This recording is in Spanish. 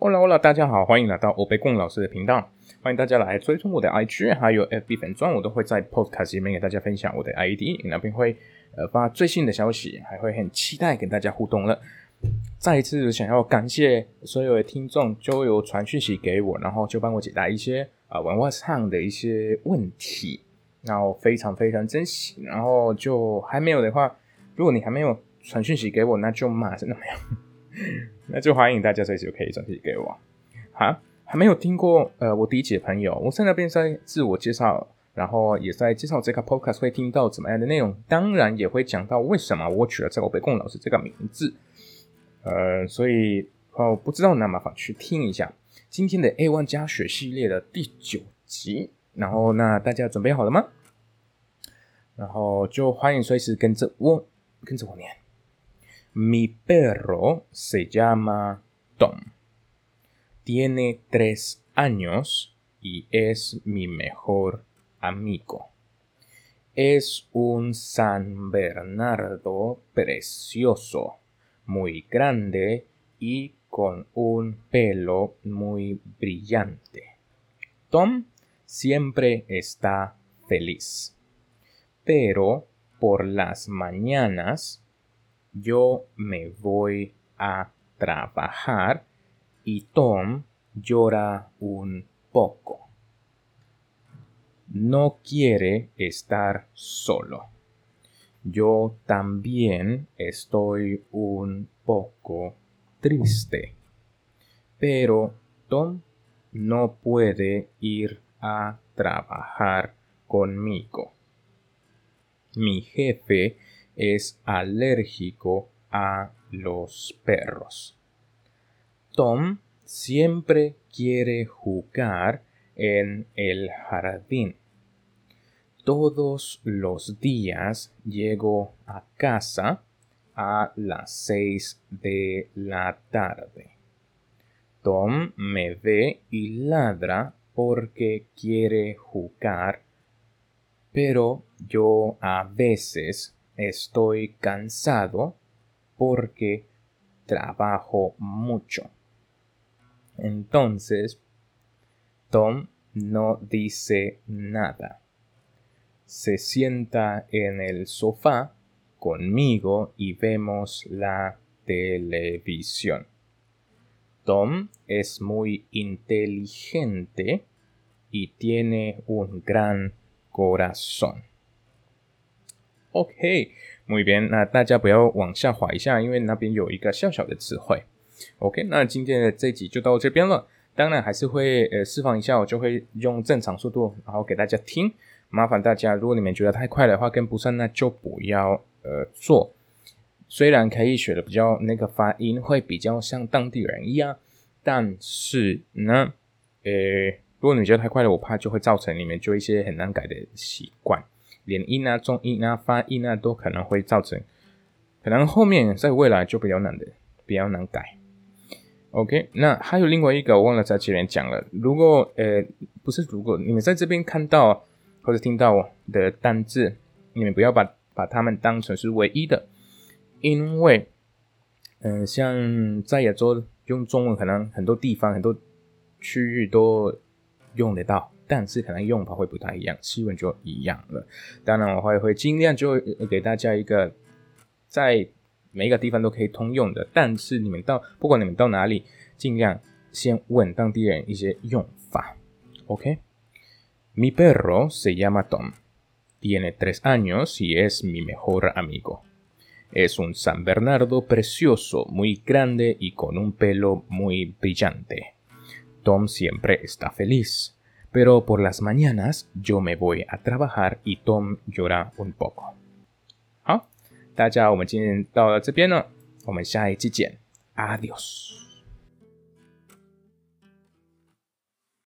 Hola Hola，大家好，欢迎来到欧贝贡老师的频道，欢迎大家来追踪我的 IG 还有 FB 粉钻，我都会在 Podcast 里面给大家分享我的 ID，那边会呃发最新的消息，还会很期待跟大家互动了。再一次想要感谢所有的听众，就有传讯息给我，然后就帮我解答一些啊文化上的一些问题，然后非常非常珍惜。然后就还没有的话，如果你还没有传讯息给我，那就马上没有。那就欢迎大家随时可以转寄给我。好，还没有听过呃我第一集的朋友，我现在那边在自我介绍，然后也在介绍这个 podcast 会听到怎么样的内容，当然也会讲到为什么我取了这个北贡老师这个名字。呃，所以哦不知道那麻烦去听一下今天的 A One 加学系列的第九集。然后那大家准备好了吗？然后就欢迎随时跟着我跟着我念。Mi perro se llama Tom. Tiene tres años y es mi mejor amigo. Es un San Bernardo precioso, muy grande y con un pelo muy brillante. Tom siempre está feliz. Pero por las mañanas yo me voy a trabajar y Tom llora un poco. No quiere estar solo. Yo también estoy un poco triste. Pero Tom no puede ir a trabajar conmigo. Mi jefe es alérgico a los perros. Tom siempre quiere jugar en el jardín. Todos los días llego a casa a las seis de la tarde. Tom me ve y ladra porque quiere jugar, pero yo a veces Estoy cansado porque trabajo mucho. Entonces, Tom no dice nada. Se sienta en el sofá conmigo y vemos la televisión. Tom es muy inteligente y tiene un gran corazón. OK，另一边那大家不要往下滑一下，因为那边有一个小小的词汇。OK，那今天的这集就到这边了。当然还是会呃释放一下，我就会用正常速度，然后给大家听。麻烦大家，如果你们觉得太快的话跟不上，那就不要呃做。虽然可以学的比较那个发音会比较像当地人一样，但是呢，呃，如果你觉得太快了，我怕就会造成你们就一些很难改的习惯。连音啊、重音啊、发音啊，都可能会造成，可能后面在未来就比较难的，比较难改。OK，那还有另外一个，我忘了在前面讲了。如果呃不是如果你们在这边看到或者听到的单字，你们不要把把它们当成是唯一的，因为嗯，像在亚洲用中文，可能很多地方很多区域都用得到。但是可能用法会不太一样，西文就一样了。当然，我会会尽量就给大家一个在每一个地方都可以通用的。但是你们到不管你们到哪里，尽量先问当地人一些用法。OK，Mi perro se llama Tom, tiene tres años y es mi mejor amigo. Es un San Bernardo precioso, muy grande y con un pelo muy brillante. Tom siempre está feliz. pero por las mañanas yo me voy a trabajar y Tom llora un poco. 好，大家，我们今天到了这边了，我们下一期见，Adiós。